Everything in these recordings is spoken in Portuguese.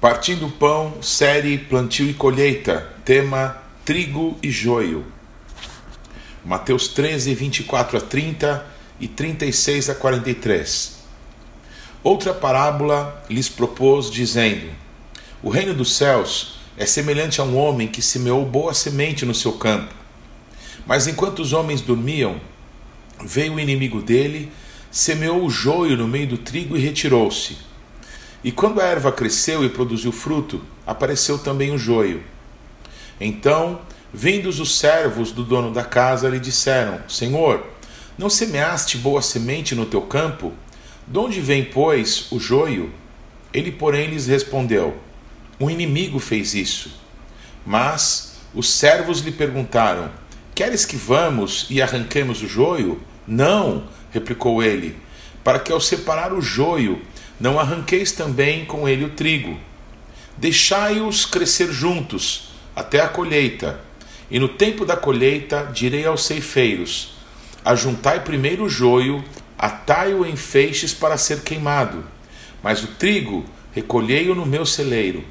Partindo Pão, série Plantio e Colheita, tema Trigo e Joio. Mateus 13, 24 a 30 e 36 a 43. Outra parábola lhes propôs, dizendo: O reino dos céus é semelhante a um homem que semeou boa semente no seu campo. Mas enquanto os homens dormiam, veio o inimigo dele, semeou o joio no meio do trigo e retirou-se. E quando a erva cresceu e produziu fruto, apareceu também o joio. Então, vindos os servos do dono da casa, lhe disseram: Senhor, não semeaste boa semente no teu campo? De onde vem, pois, o joio? Ele, porém, lhes respondeu: Um inimigo fez isso. Mas os servos lhe perguntaram: Queres que vamos e arranquemos o joio? Não, replicou ele, para que ao separar o joio não arranqueis também com ele o trigo. Deixai-os crescer juntos, até a colheita. E no tempo da colheita direi aos ceifeiros: Ajuntai primeiro o joio, atai-o em feixes para ser queimado, mas o trigo recolhei-o no meu celeiro.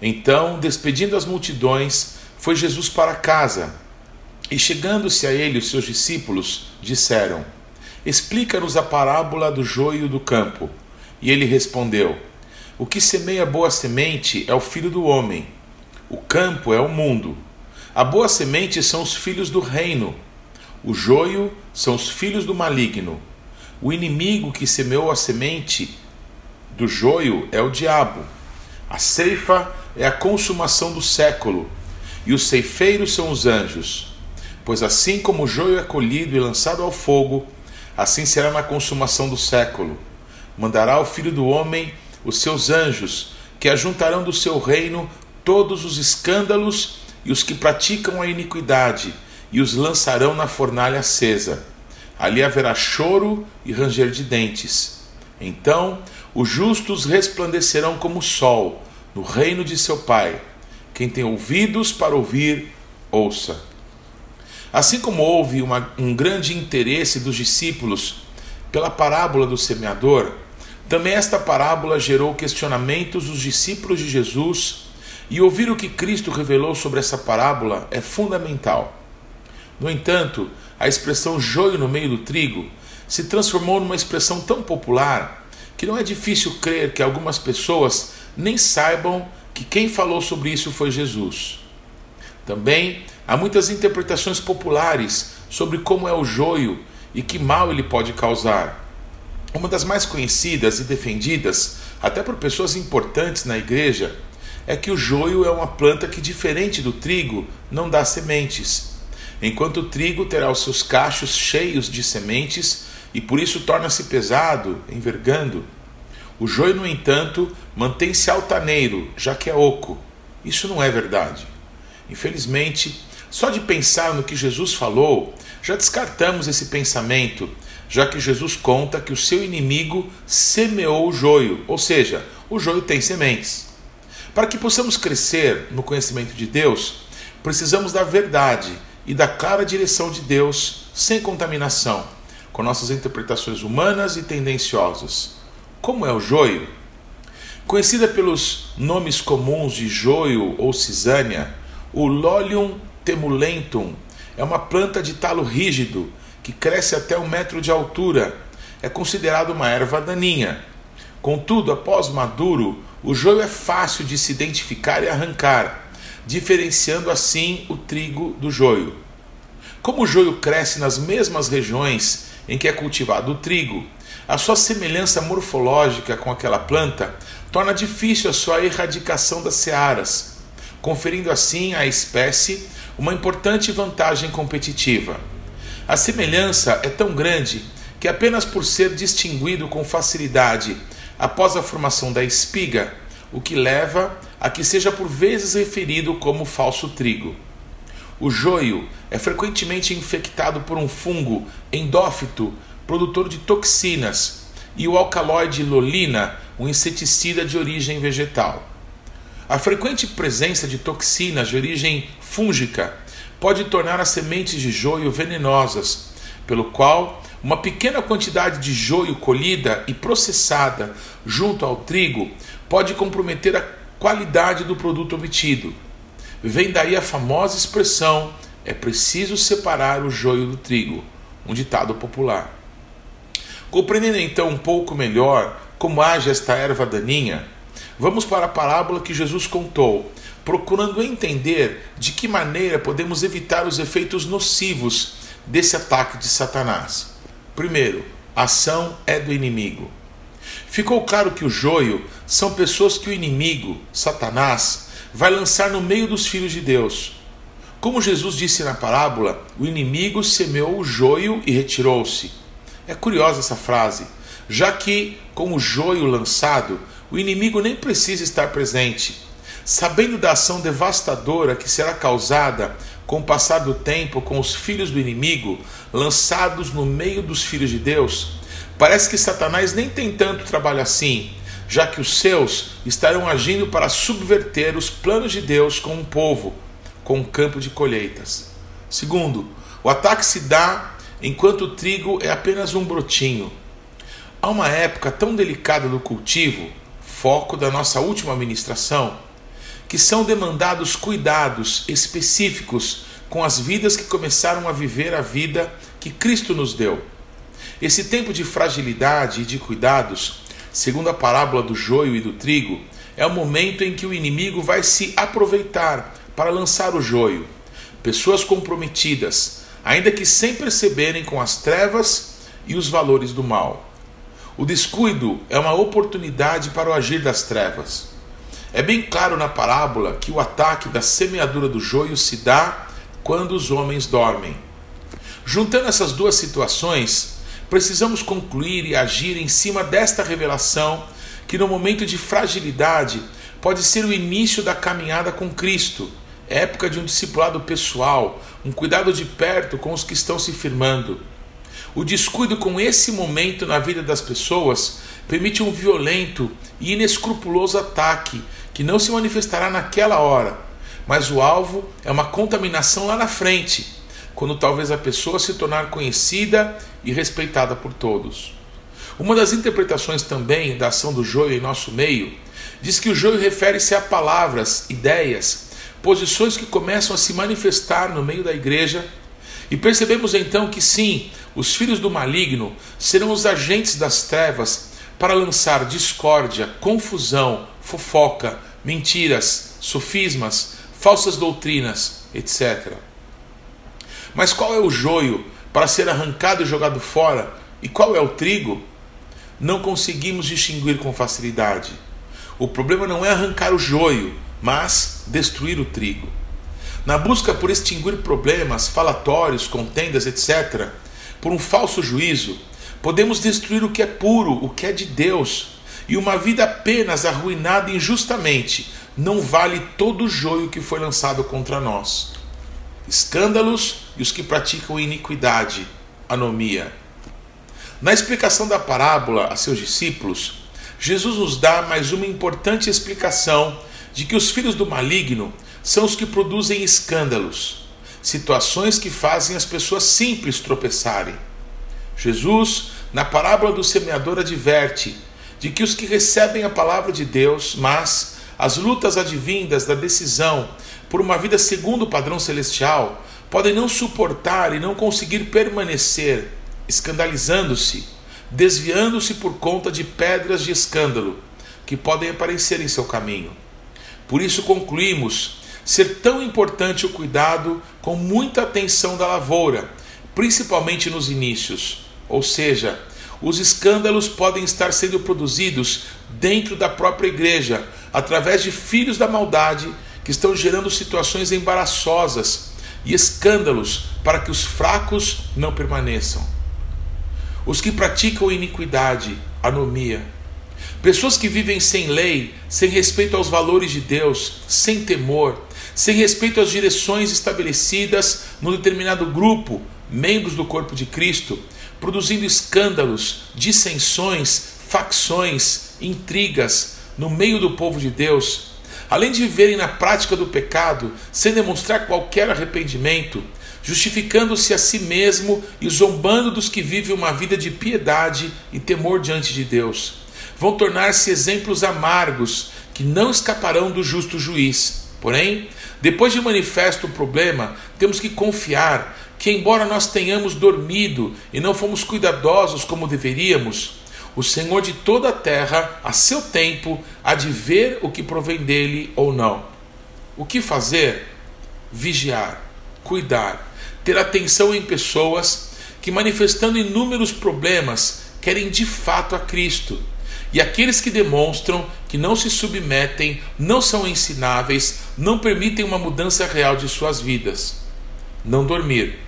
Então, despedindo as multidões, foi Jesus para casa. E chegando-se a ele os seus discípulos, disseram: Explica-nos a parábola do joio do campo. E ele respondeu: O que semeia boa semente é o filho do homem. O campo é o mundo. A boa semente são os filhos do reino. O joio são os filhos do maligno. O inimigo que semeou a semente do joio é o diabo. A ceifa é a consumação do século, e os ceifeiros são os anjos. Pois assim como o joio é colhido e lançado ao fogo, assim será na consumação do século mandará ao filho do homem os seus anjos, que ajuntarão do seu reino todos os escândalos e os que praticam a iniquidade, e os lançarão na fornalha acesa. Ali haverá choro e ranger de dentes. Então os justos resplandecerão como o sol no reino de seu Pai. Quem tem ouvidos para ouvir, ouça. Assim como houve uma, um grande interesse dos discípulos pela parábola do semeador, também esta parábola gerou questionamentos dos discípulos de Jesus, e ouvir o que Cristo revelou sobre essa parábola é fundamental. No entanto, a expressão joio no meio do trigo se transformou numa expressão tão popular que não é difícil crer que algumas pessoas nem saibam que quem falou sobre isso foi Jesus. Também há muitas interpretações populares sobre como é o joio e que mal ele pode causar. Uma das mais conhecidas e defendidas, até por pessoas importantes na igreja, é que o joio é uma planta que, diferente do trigo, não dá sementes, enquanto o trigo terá os seus cachos cheios de sementes e por isso torna-se pesado, envergando. O joio, no entanto, mantém-se altaneiro, já que é oco. Isso não é verdade. Infelizmente, só de pensar no que Jesus falou, já descartamos esse pensamento já que Jesus conta que o seu inimigo semeou o joio, ou seja, o joio tem sementes. Para que possamos crescer no conhecimento de Deus, precisamos da verdade e da clara direção de Deus, sem contaminação, com nossas interpretações humanas e tendenciosas. Como é o joio? Conhecida pelos nomes comuns de joio ou cisânia, o Lolium temulentum é uma planta de talo rígido que cresce até um metro de altura, é considerado uma erva daninha. Contudo, após maduro, o joio é fácil de se identificar e arrancar, diferenciando assim o trigo do joio. Como o joio cresce nas mesmas regiões em que é cultivado o trigo, a sua semelhança morfológica com aquela planta torna difícil a sua erradicação das searas, conferindo assim à espécie uma importante vantagem competitiva. A semelhança é tão grande que apenas por ser distinguido com facilidade após a formação da espiga, o que leva a que seja por vezes referido como falso trigo. O joio é frequentemente infectado por um fungo endófito produtor de toxinas e o alcaloide lolina, um inseticida de origem vegetal. A frequente presença de toxinas de origem fúngica pode tornar as sementes de joio venenosas, pelo qual uma pequena quantidade de joio colhida e processada junto ao trigo pode comprometer a qualidade do produto obtido. Vem daí a famosa expressão: é preciso separar o joio do trigo, um ditado popular. Compreendendo então um pouco melhor como age esta erva daninha, vamos para a parábola que Jesus contou, procurando entender de que maneira podemos evitar os efeitos nocivos desse ataque de Satanás. Primeiro, a ação é do inimigo. Ficou claro que o joio são pessoas que o inimigo, Satanás, vai lançar no meio dos filhos de Deus. Como Jesus disse na parábola, o inimigo semeou o joio e retirou-se. É curiosa essa frase, já que, com o joio lançado, o inimigo nem precisa estar presente. Sabendo da ação devastadora que será causada com o passar do tempo com os filhos do inimigo lançados no meio dos filhos de Deus, parece que Satanás nem tem tanto trabalho assim, já que os seus estarão agindo para subverter os planos de Deus com um povo, com um campo de colheitas. Segundo, o ataque se dá enquanto o trigo é apenas um brotinho. Há uma época tão delicada do cultivo, foco da nossa última ministração, que são demandados cuidados específicos com as vidas que começaram a viver a vida que Cristo nos deu. Esse tempo de fragilidade e de cuidados, segundo a parábola do joio e do trigo, é o momento em que o inimigo vai se aproveitar para lançar o joio. Pessoas comprometidas, ainda que sem perceberem com as trevas e os valores do mal. O descuido é uma oportunidade para o agir das trevas. É bem claro na parábola que o ataque da semeadura do joio se dá quando os homens dormem. Juntando essas duas situações, precisamos concluir e agir em cima desta revelação que no momento de fragilidade pode ser o início da caminhada com Cristo, época de um discipulado pessoal, um cuidado de perto com os que estão se firmando. O descuido com esse momento na vida das pessoas permite um violento e inescrupuloso ataque que não se manifestará naquela hora, mas o alvo é uma contaminação lá na frente, quando talvez a pessoa se tornar conhecida e respeitada por todos. Uma das interpretações também da ação do joio em nosso meio diz que o joio refere-se a palavras, ideias, posições que começam a se manifestar no meio da igreja e percebemos então que sim, os filhos do maligno serão os agentes das trevas para lançar discórdia, confusão, fofoca, mentiras, sofismas, falsas doutrinas, etc. Mas qual é o joio para ser arrancado e jogado fora? E qual é o trigo? Não conseguimos distinguir com facilidade. O problema não é arrancar o joio, mas destruir o trigo. Na busca por extinguir problemas, falatórios, contendas, etc., por um falso juízo, podemos destruir o que é puro, o que é de Deus, e uma vida apenas arruinada injustamente não vale todo o joio que foi lançado contra nós. Escândalos e os que praticam iniquidade, anomia. Na explicação da parábola a seus discípulos, Jesus nos dá mais uma importante explicação de que os filhos do maligno são os que produzem escândalos, situações que fazem as pessoas simples tropeçarem. Jesus, na parábola do semeador, adverte de que os que recebem a palavra de Deus, mas as lutas advindas da decisão por uma vida segundo o padrão celestial, podem não suportar e não conseguir permanecer, escandalizando-se, desviando-se por conta de pedras de escândalo que podem aparecer em seu caminho. Por isso concluímos ser tão importante o cuidado com muita atenção da lavoura, principalmente nos inícios. Ou seja, os escândalos podem estar sendo produzidos dentro da própria igreja, através de filhos da maldade que estão gerando situações embaraçosas e escândalos para que os fracos não permaneçam. Os que praticam iniquidade, anomia, Pessoas que vivem sem lei, sem respeito aos valores de Deus, sem temor, sem respeito às direções estabelecidas no determinado grupo, membros do corpo de Cristo, produzindo escândalos, dissensões, facções, intrigas no meio do povo de Deus, além de viverem na prática do pecado, sem demonstrar qualquer arrependimento, justificando-se a si mesmo e zombando dos que vivem uma vida de piedade e temor diante de Deus vão tornar-se exemplos amargos que não escaparão do justo juiz. Porém, depois de manifesto o problema, temos que confiar que, embora nós tenhamos dormido e não fomos cuidadosos como deveríamos, o Senhor de toda a terra, a seu tempo, há de ver o que provém dele ou não. O que fazer? Vigiar, cuidar, ter atenção em pessoas que, manifestando inúmeros problemas, querem de fato a Cristo. E aqueles que demonstram que não se submetem, não são ensináveis, não permitem uma mudança real de suas vidas. Não dormir.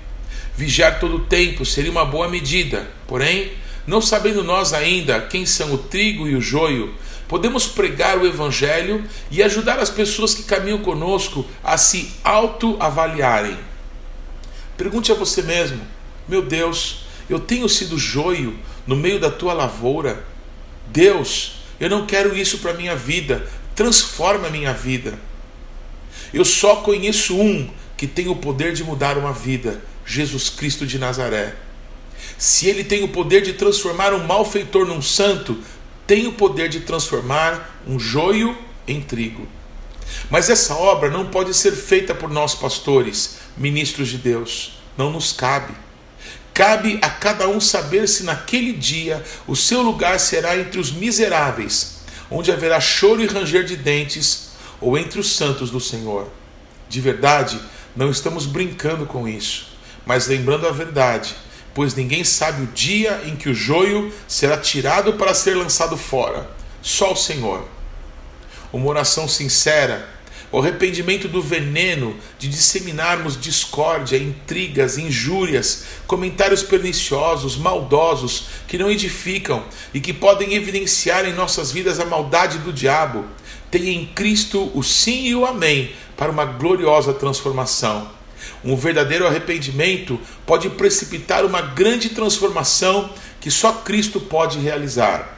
Vigiar todo o tempo seria uma boa medida, porém, não sabendo nós ainda quem são o trigo e o joio, podemos pregar o Evangelho e ajudar as pessoas que caminham conosco a se autoavaliarem. Pergunte a você mesmo: meu Deus, eu tenho sido joio no meio da tua lavoura? Deus, eu não quero isso para a minha vida, transforma a minha vida. Eu só conheço um que tem o poder de mudar uma vida: Jesus Cristo de Nazaré. Se ele tem o poder de transformar um malfeitor num santo, tem o poder de transformar um joio em trigo. Mas essa obra não pode ser feita por nós pastores, ministros de Deus. Não nos cabe. Cabe a cada um saber se naquele dia o seu lugar será entre os miseráveis, onde haverá choro e ranger de dentes, ou entre os santos do Senhor. De verdade, não estamos brincando com isso, mas lembrando a verdade pois ninguém sabe o dia em que o joio será tirado para ser lançado fora. Só o Senhor. Uma oração sincera, o arrependimento do veneno de disseminarmos discórdia, intrigas, injúrias, comentários perniciosos, maldosos, que não edificam e que podem evidenciar em nossas vidas a maldade do diabo. Tem em Cristo o sim e o amém para uma gloriosa transformação. Um verdadeiro arrependimento pode precipitar uma grande transformação que só Cristo pode realizar.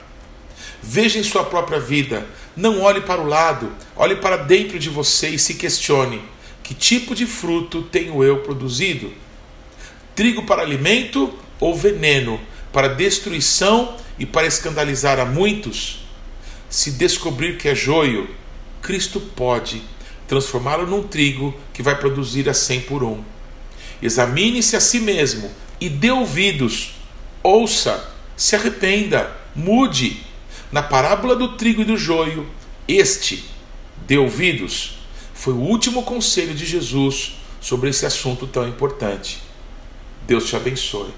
Veja em sua própria vida, não olhe para o lado, olhe para dentro de você e se questione: que tipo de fruto tenho eu produzido? Trigo para alimento ou veneno para destruição e para escandalizar a muitos? Se descobrir que é joio, Cristo pode transformá-lo num trigo que vai produzir a cem por um. Examine-se a si mesmo e dê ouvidos, ouça, se arrependa, mude. Na parábola do trigo e do joio, este, dê ouvidos, foi o último conselho de Jesus sobre esse assunto tão importante. Deus te abençoe.